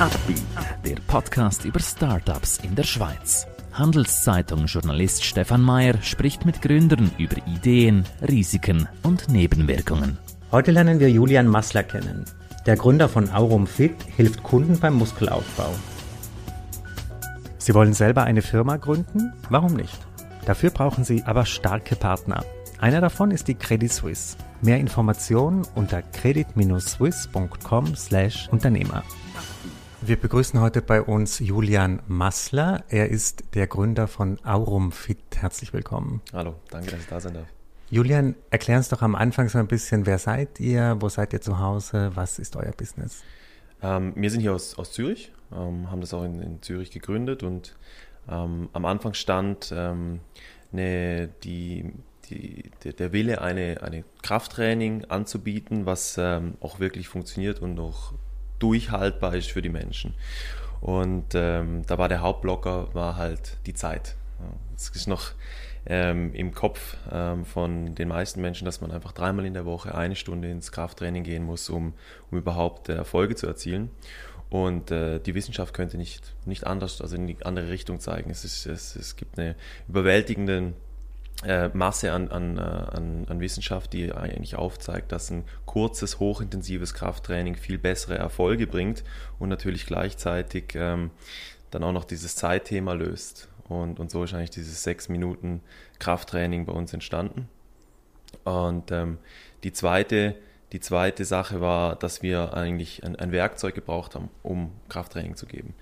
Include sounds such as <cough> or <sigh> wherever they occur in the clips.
Upbeat, der Podcast über Startups in der Schweiz. Handelszeitung-Journalist Stefan Mayer spricht mit Gründern über Ideen, Risiken und Nebenwirkungen. Heute lernen wir Julian Massler kennen. Der Gründer von Aurum Fit hilft Kunden beim Muskelaufbau. Sie wollen selber eine Firma gründen? Warum nicht? Dafür brauchen Sie aber starke Partner. Einer davon ist die Credit Suisse. Mehr Informationen unter credit-swiss.com/Unternehmer. Wir begrüßen heute bei uns Julian Massler. Er ist der Gründer von Aurum Fit. Herzlich willkommen. Hallo, danke, dass ich da sein darf. Julian, erklär uns doch am Anfang so ein bisschen, wer seid ihr, wo seid ihr zu Hause, was ist euer Business? Ähm, wir sind hier aus, aus Zürich, ähm, haben das auch in, in, Zürich gegründet und ähm, am Anfang stand ähm, eine, die, die, der Wille, eine, eine Krafttraining anzubieten, was ähm, auch wirklich funktioniert und auch durchhaltbar ist für die Menschen. Und ähm, da war der Hauptblocker war halt die Zeit. Es ist noch ähm, im Kopf ähm, von den meisten Menschen, dass man einfach dreimal in der Woche eine Stunde ins Krafttraining gehen muss, um, um überhaupt äh, Erfolge zu erzielen. Und äh, die Wissenschaft könnte nicht, nicht anders, also in die andere Richtung zeigen. Es, ist, es, es gibt eine überwältigende äh, Masse an, an, äh, an, an Wissenschaft, die eigentlich aufzeigt, dass ein kurzes, hochintensives Krafttraining viel bessere Erfolge bringt und natürlich gleichzeitig ähm, dann auch noch dieses Zeitthema löst. Und, und so ist eigentlich dieses sechs Minuten Krafttraining bei uns entstanden. Und ähm, die, zweite, die zweite Sache war, dass wir eigentlich ein, ein Werkzeug gebraucht haben, um Krafttraining zu geben.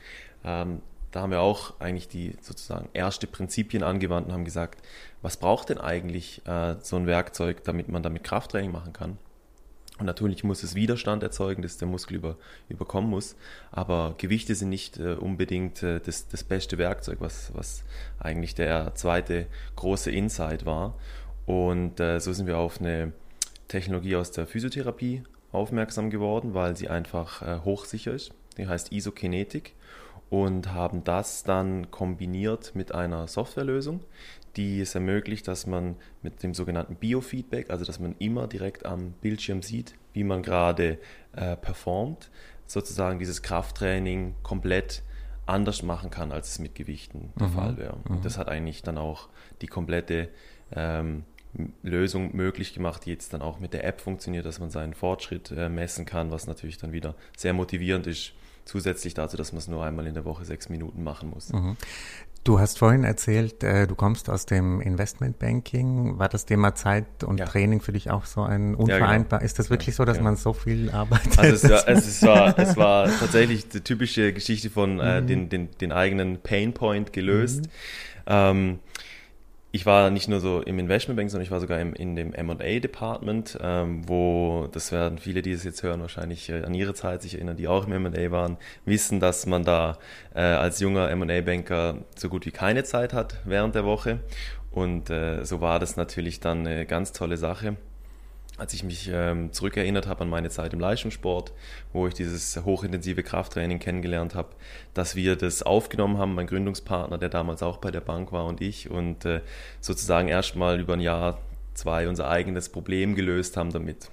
Ähm, da haben wir auch eigentlich die sozusagen erste Prinzipien angewandt und haben gesagt, was braucht denn eigentlich äh, so ein Werkzeug, damit man damit Krafttraining machen kann? Und natürlich muss es Widerstand erzeugen, dass der Muskel über, überkommen muss. Aber Gewichte sind nicht äh, unbedingt äh, das, das beste Werkzeug, was, was eigentlich der zweite große Insight war. Und äh, so sind wir auf eine Technologie aus der Physiotherapie aufmerksam geworden, weil sie einfach äh, hochsicher ist. Die heißt Isokinetik und haben das dann kombiniert mit einer Softwarelösung, die es ermöglicht, dass man mit dem sogenannten Biofeedback, also dass man immer direkt am Bildschirm sieht, wie man gerade äh, performt, sozusagen dieses Krafttraining komplett anders machen kann, als es mit Gewichten der mhm. Fall wäre. Und mhm. das hat eigentlich dann auch die komplette ähm, Lösung möglich gemacht, die jetzt dann auch mit der App funktioniert, dass man seinen Fortschritt äh, messen kann, was natürlich dann wieder sehr motivierend ist zusätzlich dazu, dass man es nur einmal in der Woche sechs Minuten machen muss. Mhm. Du hast vorhin erzählt, äh, du kommst aus dem Investmentbanking. War das Thema Zeit und ja. Training für dich auch so ein unvereinbar? Ja, genau. Ist das wirklich so, dass ja. man so viel arbeitet? Also es war, <laughs> es, war, es war tatsächlich die typische Geschichte von äh, mhm. den, den, den eigenen Painpoint gelöst. Mhm. Ähm, ich war nicht nur so im Investmentbank, sondern ich war sogar im, in dem M&A-Department, ähm, wo, das werden viele, die es jetzt hören, wahrscheinlich äh, an ihre Zeit sich erinnern, die auch im M&A waren, wissen, dass man da äh, als junger M&A-Banker so gut wie keine Zeit hat während der Woche. Und äh, so war das natürlich dann eine ganz tolle Sache als ich mich ähm, zurückerinnert habe an meine Zeit im Leistungssport, wo ich dieses hochintensive Krafttraining kennengelernt habe, dass wir das aufgenommen haben, mein Gründungspartner, der damals auch bei der Bank war und ich und äh, sozusagen erstmal über ein Jahr, zwei unser eigenes Problem gelöst haben damit.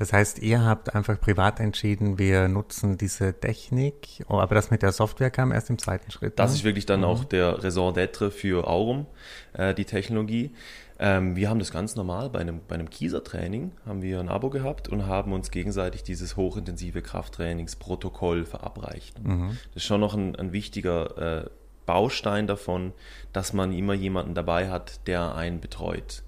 Das heißt, ihr habt einfach privat entschieden, wir nutzen diese Technik, oh, aber das mit der Software kam erst im zweiten Schritt. Das ne? ist wirklich dann mhm. auch der Raison d'être für Aurum, äh, die Technologie. Ähm, wir haben das ganz normal bei einem, bei einem Kieser-Training, haben wir ein Abo gehabt und haben uns gegenseitig dieses hochintensive Krafttrainingsprotokoll verabreicht. Mhm. Das ist schon noch ein, ein wichtiger äh, Baustein davon, dass man immer jemanden dabei hat, der einen betreut.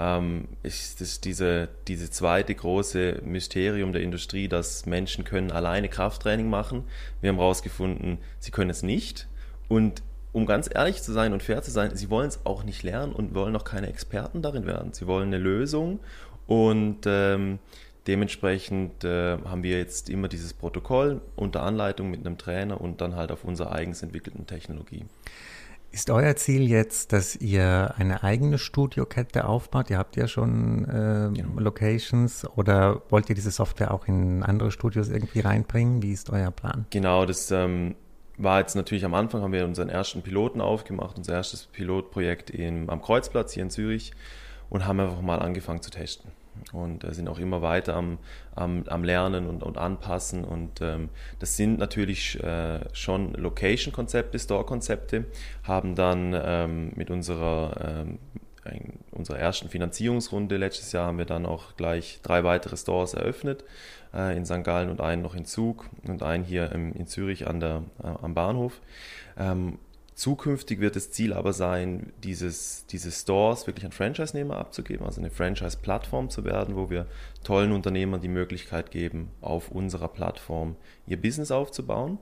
Ähm, ist das diese, diese zweite große Mysterium der Industrie, dass Menschen können alleine Krafttraining machen. Wir haben herausgefunden, sie können es nicht. Und um ganz ehrlich zu sein und fair zu sein, sie wollen es auch nicht lernen und wollen auch keine Experten darin werden. Sie wollen eine Lösung und ähm, dementsprechend äh, haben wir jetzt immer dieses Protokoll unter Anleitung mit einem Trainer und dann halt auf unserer eigens entwickelten Technologie. Ist euer Ziel jetzt, dass ihr eine eigene Studiokette aufbaut? Ihr habt ja schon äh, genau. Locations oder wollt ihr diese Software auch in andere Studios irgendwie reinbringen? Wie ist euer Plan? Genau, das ähm, war jetzt natürlich am Anfang, haben wir unseren ersten Piloten aufgemacht, unser erstes Pilotprojekt in, am Kreuzplatz hier in Zürich und haben einfach mal angefangen zu testen. Und äh, sind auch immer weiter am, am, am Lernen und, und Anpassen. Und ähm, das sind natürlich äh, schon Location-Konzepte, Store-Konzepte, haben dann ähm, mit unserer, ähm, ein, unserer ersten Finanzierungsrunde letztes Jahr haben wir dann auch gleich drei weitere Stores eröffnet, äh, in St. Gallen und einen noch in Zug und einen hier im, in Zürich an der, äh, am Bahnhof. Ähm, Zukünftig wird das Ziel aber sein, dieses, diese Stores wirklich an Franchise-Nehmer abzugeben, also eine Franchise-Plattform zu werden, wo wir tollen Unternehmern die Möglichkeit geben, auf unserer Plattform ihr Business aufzubauen.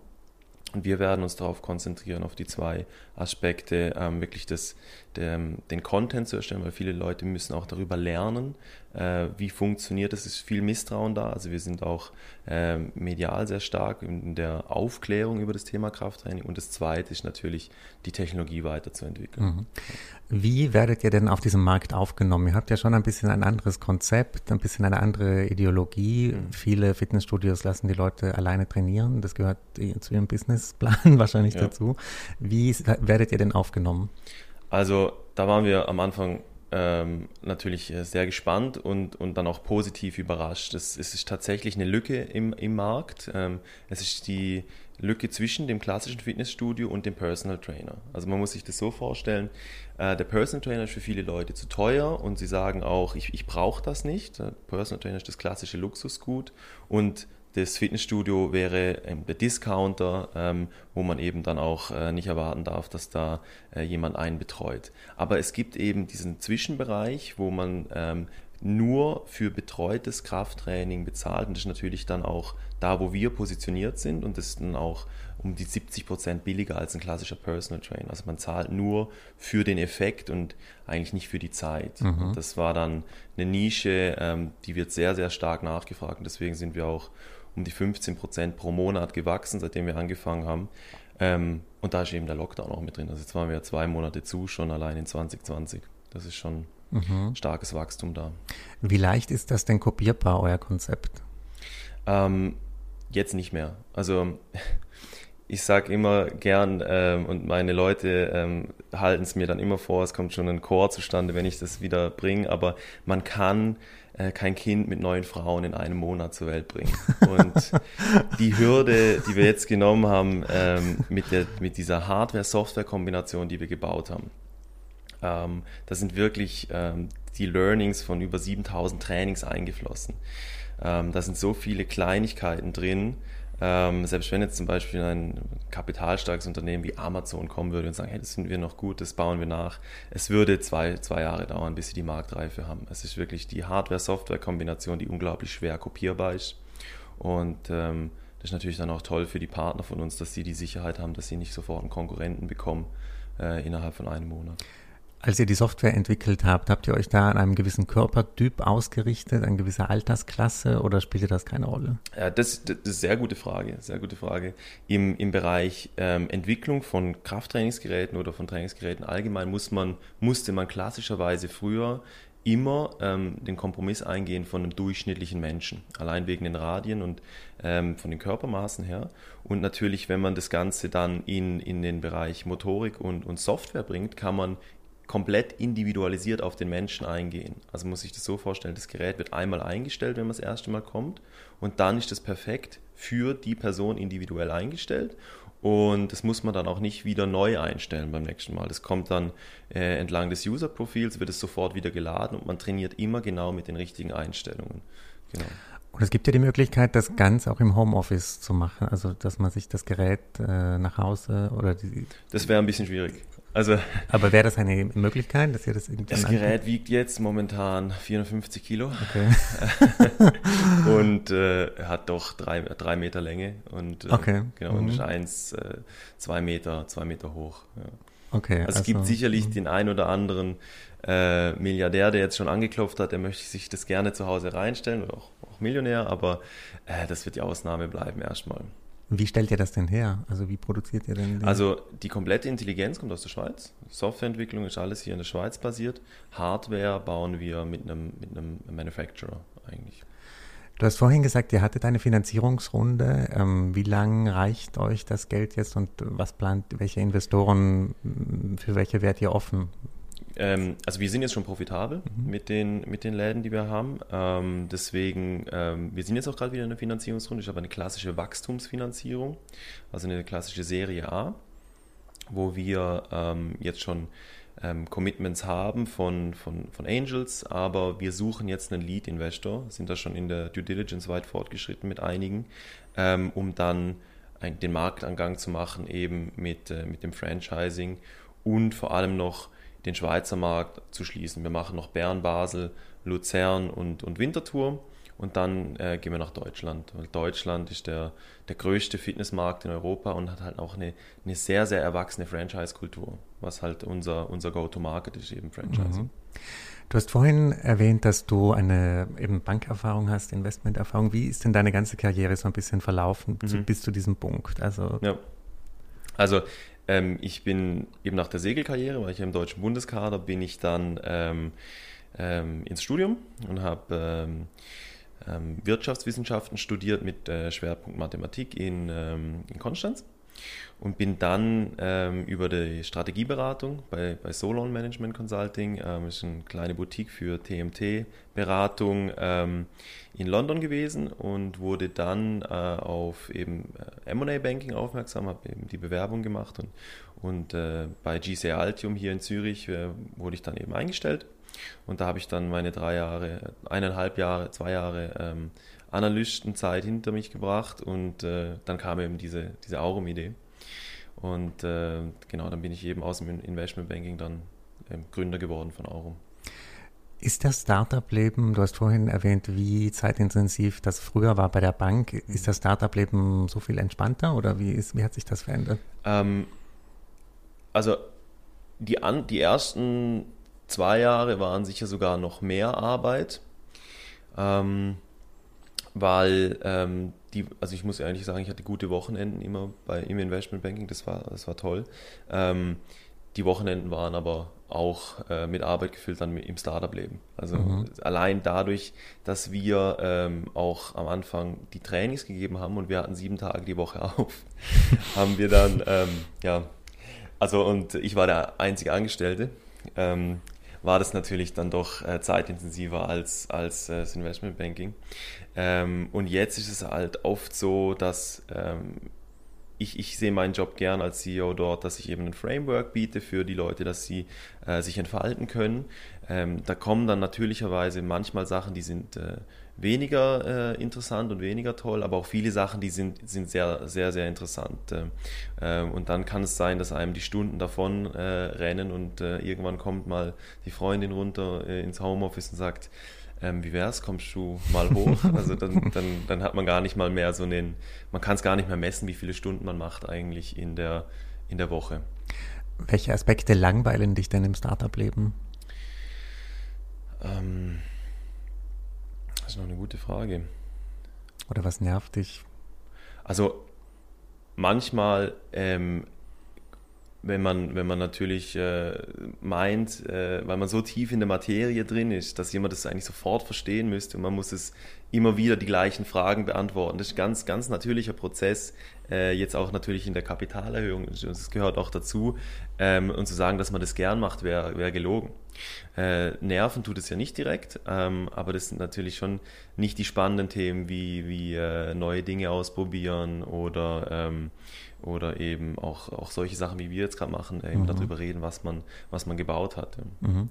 Und wir werden uns darauf konzentrieren, auf die zwei Aspekte, ähm, wirklich das, den, den Content zu erstellen, weil viele Leute müssen auch darüber lernen, äh, wie funktioniert es. Es ist viel Misstrauen da. Also wir sind auch äh, medial sehr stark in der Aufklärung über das Thema Krafttraining. Und das Zweite ist natürlich, die Technologie weiterzuentwickeln. Mhm. Wie werdet ihr denn auf diesem Markt aufgenommen? Ihr habt ja schon ein bisschen ein anderes Konzept, ein bisschen eine andere Ideologie. Mhm. Viele Fitnessstudios lassen die Leute alleine trainieren. Das gehört zu ihrem Businessplan <laughs> wahrscheinlich ja. dazu. Wie werdet ihr denn aufgenommen? Also da waren wir am Anfang ähm, natürlich äh, sehr gespannt und, und dann auch positiv überrascht. Es, es ist tatsächlich eine Lücke im, im Markt. Ähm, es ist die Lücke zwischen dem klassischen Fitnessstudio und dem Personal Trainer. Also man muss sich das so vorstellen, äh, der Personal Trainer ist für viele Leute zu teuer und sie sagen auch, ich, ich brauche das nicht. Der Personal Trainer ist das klassische Luxusgut und das Fitnessstudio wäre ähm, der Discounter, ähm, wo man eben dann auch äh, nicht erwarten darf, dass da äh, jemand einen betreut. Aber es gibt eben diesen Zwischenbereich, wo man ähm, nur für betreutes Krafttraining bezahlt. Und das ist natürlich dann auch da, wo wir positioniert sind. Und das ist dann auch um die 70 Prozent billiger als ein klassischer Personal Trainer. Also man zahlt nur für den Effekt und eigentlich nicht für die Zeit. Mhm. das war dann eine Nische, die wird sehr, sehr stark nachgefragt. Und deswegen sind wir auch um die 15 Prozent pro Monat gewachsen, seitdem wir angefangen haben. Ähm, und da ist eben der Lockdown auch mit drin. Also jetzt waren wir zwei Monate zu, schon allein in 2020. Das ist schon mhm. starkes Wachstum da. Wie leicht ist das denn kopierbar, euer Konzept? Ähm, jetzt nicht mehr. Also ich sage immer gern ähm, und meine Leute ähm, halten es mir dann immer vor, es kommt schon ein Chor zustande, wenn ich das wieder bringe, aber man kann äh, kein Kind mit neun Frauen in einem Monat zur Welt bringen. Und die Hürde, die wir jetzt genommen haben ähm, mit, der, mit dieser Hardware-Software-Kombination, die wir gebaut haben, ähm, da sind wirklich ähm, die Learnings von über 7000 Trainings eingeflossen. Ähm, da sind so viele Kleinigkeiten drin, ähm, selbst wenn jetzt zum Beispiel ein kapitalstarkes Unternehmen wie Amazon kommen würde und sagen, hey, das sind wir noch gut, das bauen wir nach, es würde zwei, zwei Jahre dauern, bis sie die Marktreife haben. Es ist wirklich die Hardware-Software-Kombination, die unglaublich schwer kopierbar ist. Und ähm, das ist natürlich dann auch toll für die Partner von uns, dass sie die Sicherheit haben, dass sie nicht sofort einen Konkurrenten bekommen äh, innerhalb von einem Monat. Als ihr die Software entwickelt habt, habt ihr euch da an einem gewissen Körpertyp ausgerichtet, an gewisser Altersklasse oder spielte das keine Rolle? Ja, das, das ist eine sehr gute Frage, sehr gute Frage. Im, im Bereich ähm, Entwicklung von Krafttrainingsgeräten oder von Trainingsgeräten allgemein muss man, musste man klassischerweise früher immer ähm, den Kompromiss eingehen von einem durchschnittlichen Menschen, allein wegen den Radien und ähm, von den Körpermaßen her. Und natürlich, wenn man das Ganze dann in, in den Bereich Motorik und, und Software bringt, kann man komplett individualisiert auf den Menschen eingehen. Also muss ich das so vorstellen, das Gerät wird einmal eingestellt, wenn man das erste Mal kommt und dann ist das perfekt für die Person individuell eingestellt und das muss man dann auch nicht wieder neu einstellen beim nächsten Mal. Das kommt dann äh, entlang des User-Profils, wird es sofort wieder geladen und man trainiert immer genau mit den richtigen Einstellungen. Genau. Und es gibt ja die Möglichkeit, das ganz auch im Homeoffice zu machen, also dass man sich das Gerät äh, nach Hause oder die. Das wäre ein bisschen schwierig. Also, Aber wäre das eine Möglichkeit, dass ihr das irgendwie. Das Gerät anfängt? wiegt jetzt momentan 450 Kilo. Okay. <laughs> und äh, hat doch drei, drei Meter Länge und äh, okay. genau, mhm. und ist eins, äh, zwei Meter, zwei Meter hoch. Ja. Okay. Also, also, es gibt also, sicherlich mh. den ein oder anderen äh, Milliardär, der jetzt schon angeklopft hat, der möchte sich das gerne zu Hause reinstellen oder auch, auch Millionär, aber äh, das wird die Ausnahme bleiben erstmal. Wie stellt ihr das denn her? Also wie produziert ihr denn? Den? Also die komplette Intelligenz kommt aus der Schweiz. Softwareentwicklung ist alles hier in der Schweiz basiert. Hardware bauen wir mit einem, mit einem Manufacturer eigentlich. Du hast vorhin gesagt, ihr hattet eine Finanzierungsrunde. Ähm, wie lang reicht euch das Geld jetzt und was plant, welche Investoren, für welche wärt ihr offen? Ähm, also wir sind jetzt schon profitabel mhm. mit, den, mit den Läden, die wir haben. Ähm, deswegen, ähm, wir sind jetzt auch gerade wieder in der Finanzierungsrunde. Ich habe eine klassische Wachstumsfinanzierung, also eine klassische Serie A, wo wir ähm, jetzt schon ähm, Commitments haben von, von, von Angels, aber wir suchen jetzt einen Lead-Investor, sind da schon in der Due Diligence weit fortgeschritten mit einigen, ähm, um dann ein, den Marktangang zu machen, eben mit, äh, mit dem Franchising und vor allem noch den Schweizer Markt zu schließen. Wir machen noch Bern, Basel, Luzern und, und Winterthur und dann äh, gehen wir nach Deutschland. Weil Deutschland ist der, der größte Fitnessmarkt in Europa und hat halt auch eine, eine sehr, sehr erwachsene Franchise-Kultur, was halt unser, unser Go-to-Market ist, eben Franchising. Mhm. Du hast vorhin erwähnt, dass du eine eben Bankerfahrung hast, Investmenterfahrung. Wie ist denn deine ganze Karriere so ein bisschen verlaufen mhm. bis zu diesem Punkt? Also, ja. also ähm, ich bin eben nach der Segelkarriere, weil ich im deutschen Bundeskader, bin ich dann ähm, ähm, ins Studium und habe ähm, ähm, Wirtschaftswissenschaften studiert mit äh, Schwerpunkt Mathematik in, ähm, in Konstanz und bin dann ähm, über die Strategieberatung bei, bei Solon Management Consulting, ähm, ist eine kleine Boutique für TMT-Beratung ähm, in London gewesen und wurde dann äh, auf eben äh, M&A Banking aufmerksam, habe eben die Bewerbung gemacht und, und äh, bei GC Altium hier in Zürich äh, wurde ich dann eben eingestellt. Und da habe ich dann meine drei Jahre, eineinhalb Jahre, zwei Jahre ähm, Analystenzeit hinter mich gebracht und äh, dann kam eben diese, diese Aurum-Idee. Und äh, genau, dann bin ich eben aus dem Investmentbanking dann ähm, Gründer geworden von Aurum. Ist das Startup-Leben, du hast vorhin erwähnt, wie zeitintensiv das früher war bei der Bank, ist das Startup-Leben so viel entspannter oder wie, ist, wie hat sich das verändert? Ähm, also die, an, die ersten zwei Jahre waren sicher sogar noch mehr Arbeit. Ähm, weil ähm, die, also ich muss ehrlich sagen, ich hatte gute Wochenenden immer bei im Investmentbanking, das war, das war toll. Ähm, die Wochenenden waren aber auch äh, mit Arbeit gefüllt dann im Startup-Leben. Also mhm. allein dadurch, dass wir ähm, auch am Anfang die Trainings gegeben haben und wir hatten sieben Tage die Woche <laughs> auf, haben wir dann, ähm, ja, also und ich war der einzige Angestellte. Ähm, war das natürlich dann doch äh, zeitintensiver als, als äh, das Investmentbanking. Ähm, und jetzt ist es halt oft so, dass ähm, ich, ich sehe meinen Job gern als CEO dort, dass ich eben ein Framework biete für die Leute, dass sie äh, sich entfalten können. Ähm, da kommen dann natürlicherweise manchmal Sachen, die sind äh, weniger äh, interessant und weniger toll, aber auch viele Sachen, die sind, sind sehr, sehr, sehr interessant. Äh, und dann kann es sein, dass einem die Stunden davon äh, rennen und äh, irgendwann kommt mal die Freundin runter äh, ins Homeoffice und sagt, ähm, wie wär's, kommst du mal hoch? <laughs> Also dann, dann, dann hat man gar nicht mal mehr so einen, man kann es gar nicht mehr messen, wie viele Stunden man macht eigentlich in der, in der Woche. Welche Aspekte langweilen dich denn im Startup-Leben? Ähm, das ist noch eine gute Frage. Oder was nervt dich? Also manchmal, ähm, wenn, man, wenn man natürlich äh, meint, äh, weil man so tief in der Materie drin ist, dass jemand das eigentlich sofort verstehen müsste und man muss es immer wieder die gleichen Fragen beantworten. Das ist ein ganz, ganz natürlicher Prozess, äh, jetzt auch natürlich in der Kapitalerhöhung. Das gehört auch dazu. Ähm, und zu sagen, dass man das gern macht, wäre wär gelogen. Äh, nerven tut es ja nicht direkt, ähm, aber das sind natürlich schon nicht die spannenden Themen wie, wie äh, neue Dinge ausprobieren oder, ähm, oder eben auch, auch solche Sachen, wie wir jetzt gerade machen, eben mhm. darüber reden, was man, was man gebaut hat. Mhm.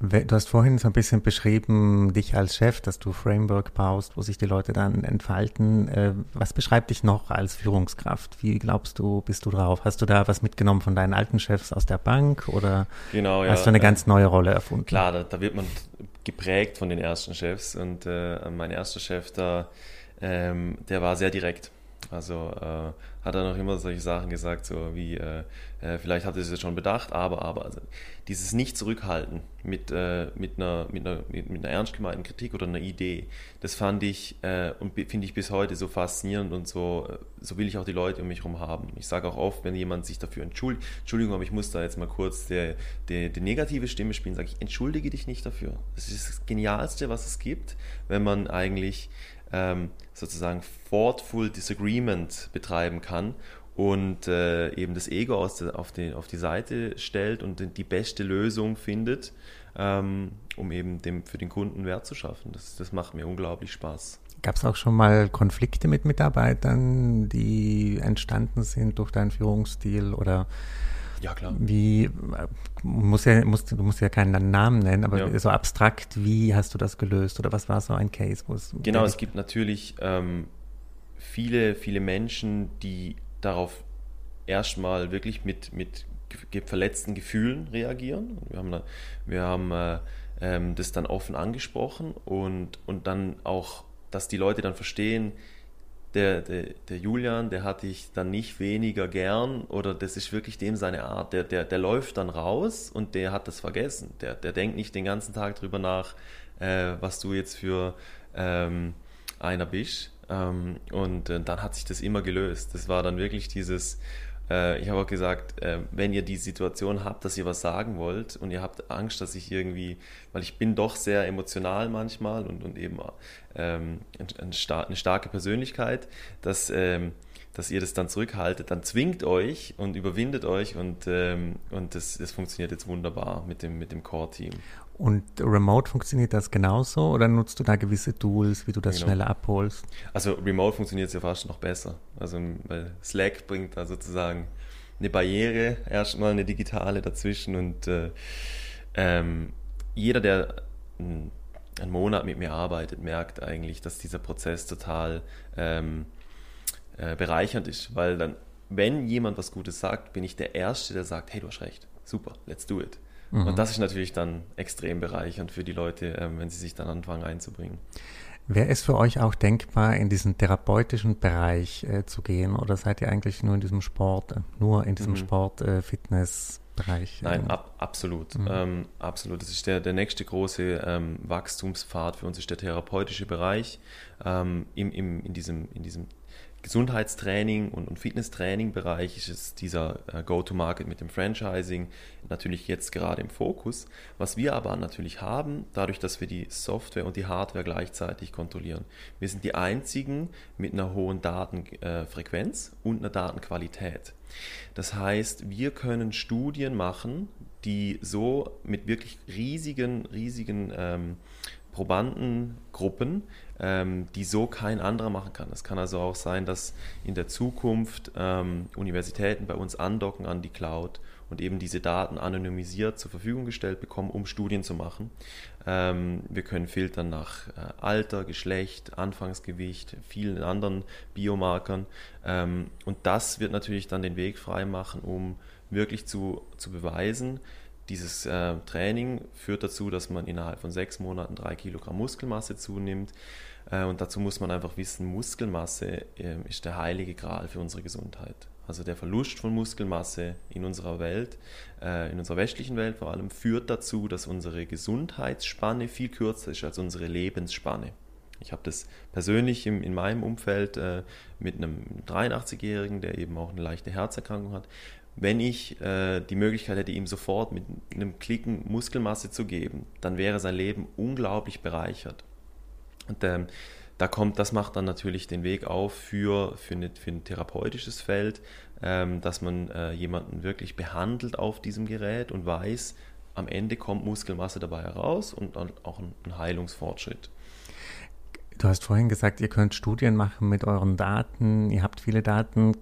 Du hast vorhin so ein bisschen beschrieben, dich als Chef, dass du Framework baust, wo sich die Leute dann entfalten. Äh, was beschreibt dich noch als Führungskraft? Wie glaubst du, bist du drauf? Hast du da was mitgenommen von deinen alten Chefs aus der Bank oder genau, ja, hast du eine ganz neue Rolle erfunden? Klar, da, da, wird man geprägt von den ersten Chefs und äh, mein erster Chef da, ähm, der war sehr direkt. Also äh, hat er noch immer solche Sachen gesagt, so wie, äh, äh, vielleicht hat er es schon bedacht, aber, aber, also dieses Nicht-Zurückhalten mit, äh, mit, einer, mit, einer, mit, einer ernst gemeinten Kritik oder einer Idee, das fand ich äh, und finde ich bis heute so faszinierend und so, äh, so will ich auch die Leute um mich herum haben. Ich sage auch oft, wenn jemand sich dafür entschuldigt, Entschuldigung, aber ich muss da jetzt mal kurz die, die, die negative Stimme spielen, sage ich, entschuldige dich nicht dafür. Das ist das Genialste, was es gibt, wenn man eigentlich ähm, sozusagen thoughtful disagreement betreiben kann und äh, eben das Ego aus der, auf, die, auf die Seite stellt und die beste Lösung findet, ähm, um eben dem, für den Kunden Wert zu schaffen. Das, das macht mir unglaublich Spaß. Gab es auch schon mal Konflikte mit Mitarbeitern, die entstanden sind durch deinen Führungsstil oder ja, klar. Wie, muss ja, muss, du musst ja keinen Namen nennen, aber ja. so abstrakt, wie hast du das gelöst oder was war so ein Case? Wo es genau, es gibt natürlich ähm, viele, viele Menschen, die darauf erstmal wirklich mit, mit verletzten Gefühlen reagieren. Wir haben, wir haben äh, ähm, das dann offen angesprochen und, und dann auch, dass die Leute dann verstehen, der, der, der Julian, der hatte ich dann nicht weniger gern oder das ist wirklich dem seine Art. Der, der, der läuft dann raus und der hat das vergessen. Der, der denkt nicht den ganzen Tag drüber nach, äh, was du jetzt für ähm, einer bist. Ähm, und äh, dann hat sich das immer gelöst. Das war dann wirklich dieses, äh, ich habe auch gesagt, äh, wenn ihr die Situation habt, dass ihr was sagen wollt und ihr habt Angst, dass ich irgendwie, weil ich bin doch sehr emotional manchmal und, und eben ähm, eine, starke Persönlichkeit, dass, ähm, dass ihr das dann zurückhaltet, dann zwingt euch und überwindet euch und, ähm, und das, das funktioniert jetzt wunderbar mit dem, mit dem Core-Team. Und remote funktioniert das genauso oder nutzt du da gewisse Tools, wie du das genau. schneller abholst? Also remote funktioniert es ja fast noch besser. Also weil Slack bringt da sozusagen eine Barriere, erstmal eine digitale dazwischen und äh, ähm, jeder, der einen Monat mit mir arbeitet, merkt eigentlich, dass dieser Prozess total ähm, äh, bereichernd ist, weil dann, wenn jemand was Gutes sagt, bin ich der Erste, der sagt, hey, du hast recht, super, let's do it. Mhm. Und das ist natürlich dann extrem bereichernd für die Leute, ähm, wenn sie sich dann anfangen einzubringen. Wäre es für euch auch denkbar, in diesen therapeutischen Bereich äh, zu gehen oder seid ihr eigentlich nur in diesem Sport, äh, nur in diesem mhm. Sport, äh, Fitness, Bereich. Nein, ab, absolut. Mhm. Ähm, absolut. Das ist der, der nächste große ähm, Wachstumspfad für uns, ist der therapeutische Bereich. Ähm, im, im, in, diesem, in diesem Gesundheitstraining und, und Fitnesstraining-Bereich ist es dieser äh, Go-to-Market mit dem Franchising natürlich jetzt gerade im Fokus. Was wir aber natürlich haben, dadurch, dass wir die Software und die Hardware gleichzeitig kontrollieren. Wir sind die einzigen mit einer hohen Datenfrequenz äh, und einer Datenqualität. Das heißt, wir können Studien machen, die so mit wirklich riesigen, riesigen ähm, Probandengruppen, ähm, die so kein anderer machen kann. Es kann also auch sein, dass in der Zukunft ähm, Universitäten bei uns andocken an die Cloud und eben diese Daten anonymisiert zur Verfügung gestellt bekommen, um Studien zu machen. Ähm, wir können filtern nach äh, Alter, Geschlecht, Anfangsgewicht, vielen anderen Biomarkern. Ähm, und das wird natürlich dann den Weg frei machen, um wirklich zu, zu beweisen, dieses äh, Training führt dazu, dass man innerhalb von sechs Monaten drei Kilogramm Muskelmasse zunimmt. Äh, und dazu muss man einfach wissen, Muskelmasse äh, ist der heilige Gral für unsere Gesundheit. Also der Verlust von Muskelmasse in unserer Welt, äh, in unserer westlichen Welt vor allem, führt dazu, dass unsere Gesundheitsspanne viel kürzer ist als unsere Lebensspanne. Ich habe das persönlich im, in meinem Umfeld äh, mit einem 83-Jährigen, der eben auch eine leichte Herzerkrankung hat wenn ich äh, die Möglichkeit hätte, ihm sofort mit einem Klicken Muskelmasse zu geben, dann wäre sein Leben unglaublich bereichert. Und ähm, da kommt, das macht dann natürlich den Weg auf für, für, eine, für ein therapeutisches Feld, ähm, dass man äh, jemanden wirklich behandelt auf diesem Gerät und weiß, am Ende kommt Muskelmasse dabei heraus und auch ein, ein Heilungsfortschritt. Du hast vorhin gesagt, ihr könnt Studien machen mit euren Daten, ihr habt viele Daten.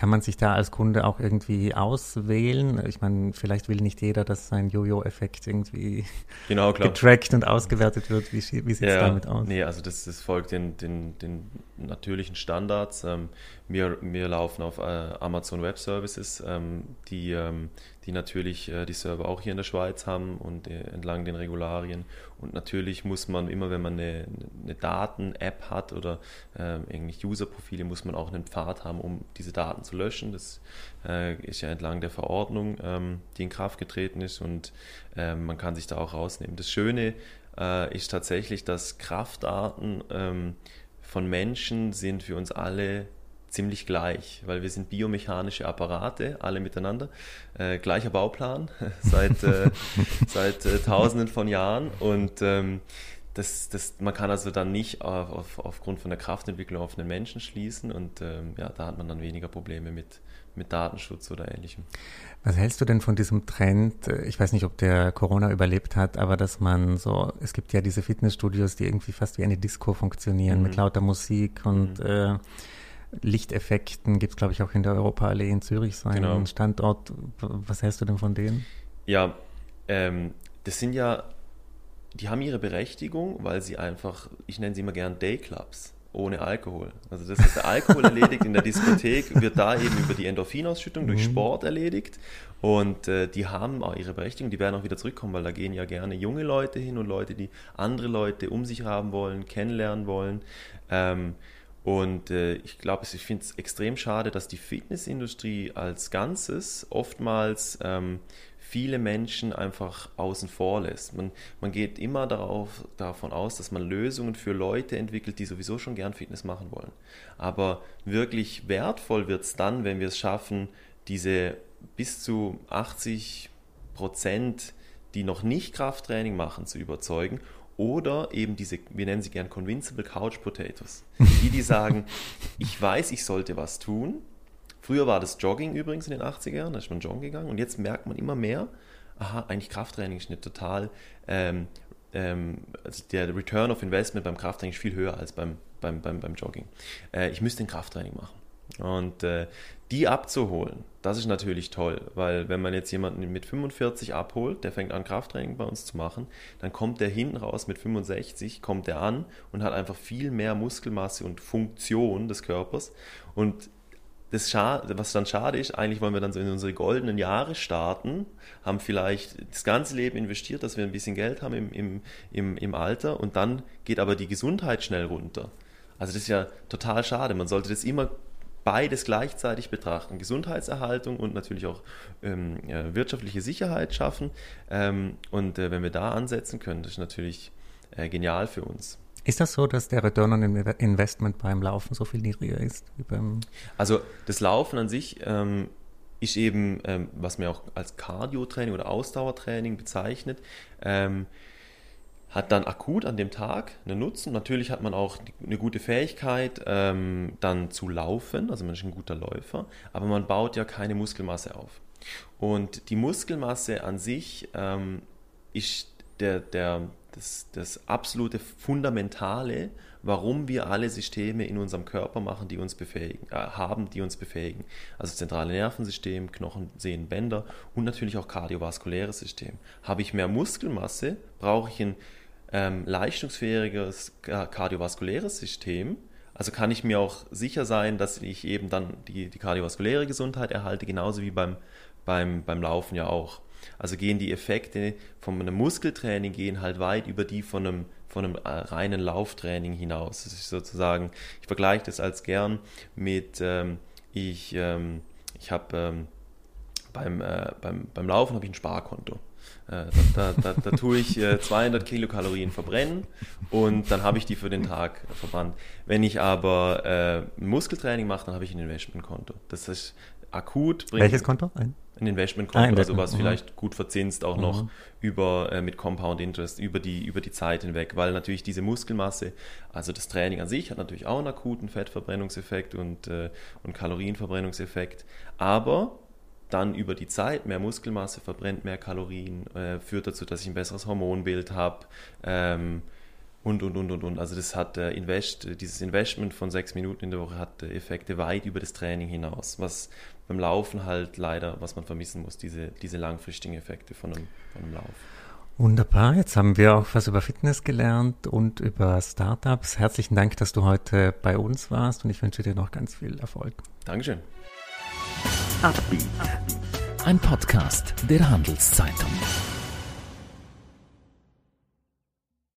Kann man sich da als Kunde auch irgendwie auswählen? Ich meine, vielleicht will nicht jeder, dass sein Jojo-Effekt irgendwie genau, getrackt und ausgewertet wird. Wie, wie sieht es ja, damit aus? Nee, also das, das folgt den, den, den natürlichen Standards. Ähm, wir, wir laufen auf äh, Amazon Web Services, ähm, die, ähm, die natürlich äh, die Server auch hier in der Schweiz haben und äh, entlang den Regularien. Und natürlich muss man immer, wenn man eine, eine Daten-App hat oder äh, irgendwie User-Profile, muss man auch einen Pfad haben, um diese Daten zu löschen. Das äh, ist ja entlang der Verordnung, ähm, die in Kraft getreten ist und ähm, man kann sich da auch rausnehmen. Das Schöne äh, ist tatsächlich, dass Kraftdaten ähm, von Menschen sind für uns alle ziemlich gleich, weil wir sind biomechanische Apparate, alle miteinander. Äh, gleicher Bauplan <laughs> seit, äh, <laughs> seit äh, tausenden von Jahren und ähm, das, das, man kann also dann nicht auf, auf, aufgrund von der Kraftentwicklung auf einen Menschen schließen und ähm, ja, da hat man dann weniger Probleme mit, mit Datenschutz oder ähnlichem. Was hältst du denn von diesem Trend? Ich weiß nicht, ob der Corona überlebt hat, aber dass man so, es gibt ja diese Fitnessstudios, die irgendwie fast wie eine Disco funktionieren, mhm. mit lauter Musik und mhm. äh, Lichteffekten. Gibt es, glaube ich, auch in der Europaallee in Zürich so einen genau. Standort. Was hältst du denn von denen? Ja, ähm, das sind ja, die haben ihre Berechtigung, weil sie einfach, ich nenne sie immer gern Dayclubs ohne Alkohol. Also das ist der Alkohol erledigt in der Diskothek, wird da eben über die Endorphinausschüttung durch mhm. Sport erledigt. Und äh, die haben auch ihre Berechtigung, die werden auch wieder zurückkommen, weil da gehen ja gerne junge Leute hin und Leute, die andere Leute um sich haben wollen, kennenlernen wollen. Ähm, und äh, ich glaube, ich finde es extrem schade, dass die Fitnessindustrie als Ganzes oftmals ähm, viele Menschen einfach außen vor lässt. Man, man geht immer darauf, davon aus, dass man Lösungen für Leute entwickelt, die sowieso schon gern Fitness machen wollen. Aber wirklich wertvoll wird es dann, wenn wir es schaffen, diese bis zu 80 Prozent, die noch nicht Krafttraining machen, zu überzeugen oder eben diese, wir nennen sie gern Convincible Couch Potatoes. Die, die sagen, <laughs> ich weiß, ich sollte was tun. Früher war das Jogging übrigens in den 80er Jahren, da ist man joggen gegangen und jetzt merkt man immer mehr, aha, eigentlich Krafttraining ist nicht total, ähm, ähm, also der Return of Investment beim Krafttraining ist viel höher als beim, beim, beim, beim Jogging. Äh, ich müsste ein Krafttraining machen. Und äh, die abzuholen, das ist natürlich toll, weil wenn man jetzt jemanden mit 45 abholt, der fängt an Krafttraining bei uns zu machen, dann kommt der hinten raus mit 65, kommt der an und hat einfach viel mehr Muskelmasse und Funktion des Körpers. Und das was dann schade ist, eigentlich wollen wir dann so in unsere goldenen Jahre starten, haben vielleicht das ganze Leben investiert, dass wir ein bisschen Geld haben im, im, im, im Alter und dann geht aber die Gesundheit schnell runter. Also das ist ja total schade. Man sollte das immer beides gleichzeitig betrachten. Gesundheitserhaltung und natürlich auch ähm, ja, wirtschaftliche Sicherheit schaffen. Ähm, und äh, wenn wir da ansetzen können, das ist natürlich äh, genial für uns. Ist das so, dass der Return on Investment beim Laufen so viel niedriger ist wie beim? Also das Laufen an sich ähm, ist eben, ähm, was man auch als Cardio-Training oder Ausdauertraining bezeichnet. Hat dann akut an dem Tag einen Nutzen. Natürlich hat man auch eine gute Fähigkeit, ähm, dann zu laufen, also man ist ein guter Läufer, aber man baut ja keine Muskelmasse auf. Und die Muskelmasse an sich ähm, ist der, der, das, das absolute Fundamentale, warum wir alle Systeme in unserem Körper machen, die uns befähigen, äh, haben, die uns befähigen. Also zentrale Nervensystem, Knochen, Sehnen, Bänder und natürlich auch kardiovaskuläres System. Habe ich mehr Muskelmasse, brauche ich ein ähm, leistungsfähiges kardiovaskuläres System. Also kann ich mir auch sicher sein, dass ich eben dann die, die kardiovaskuläre Gesundheit erhalte, genauso wie beim, beim, beim Laufen ja auch. Also gehen die Effekte von einem Muskeltraining gehen halt weit über die von einem, von einem äh, reinen Lauftraining hinaus. Das ist sozusagen, ich vergleiche das als gern mit, ähm, ich, ähm, ich habe ähm, beim, äh, beim, beim Laufen habe ich ein Sparkonto. Äh, da, da, da, da, tue ich 200 äh, Kilokalorien verbrennen und dann habe ich die für den Tag verbrannt. Wenn ich aber äh, Muskeltraining mache, dann habe ich ein Investmentkonto. Das ist akut. Welches Konto? Ein, ein Investmentkonto, ah, Investment. also was mhm. vielleicht gut verzinst auch mhm. noch über, äh, mit Compound Interest über die, über die Zeit hinweg, weil natürlich diese Muskelmasse, also das Training an sich hat natürlich auch einen akuten Fettverbrennungseffekt und, äh, und Kalorienverbrennungseffekt, aber dann über die Zeit mehr Muskelmasse verbrennt, mehr Kalorien, äh, führt dazu, dass ich ein besseres Hormonbild habe ähm, und, und, und, und, und. Also das hat äh, Invest, dieses Investment von sechs Minuten in der Woche hat äh, Effekte weit über das Training hinaus, was beim Laufen halt leider, was man vermissen muss, diese, diese langfristigen Effekte von einem, von einem Lauf. Wunderbar, jetzt haben wir auch was über Fitness gelernt und über Startups. Herzlichen Dank, dass du heute bei uns warst und ich wünsche dir noch ganz viel Erfolg. Dankeschön. Upbeat. Ein Podcast der Handelszeitung.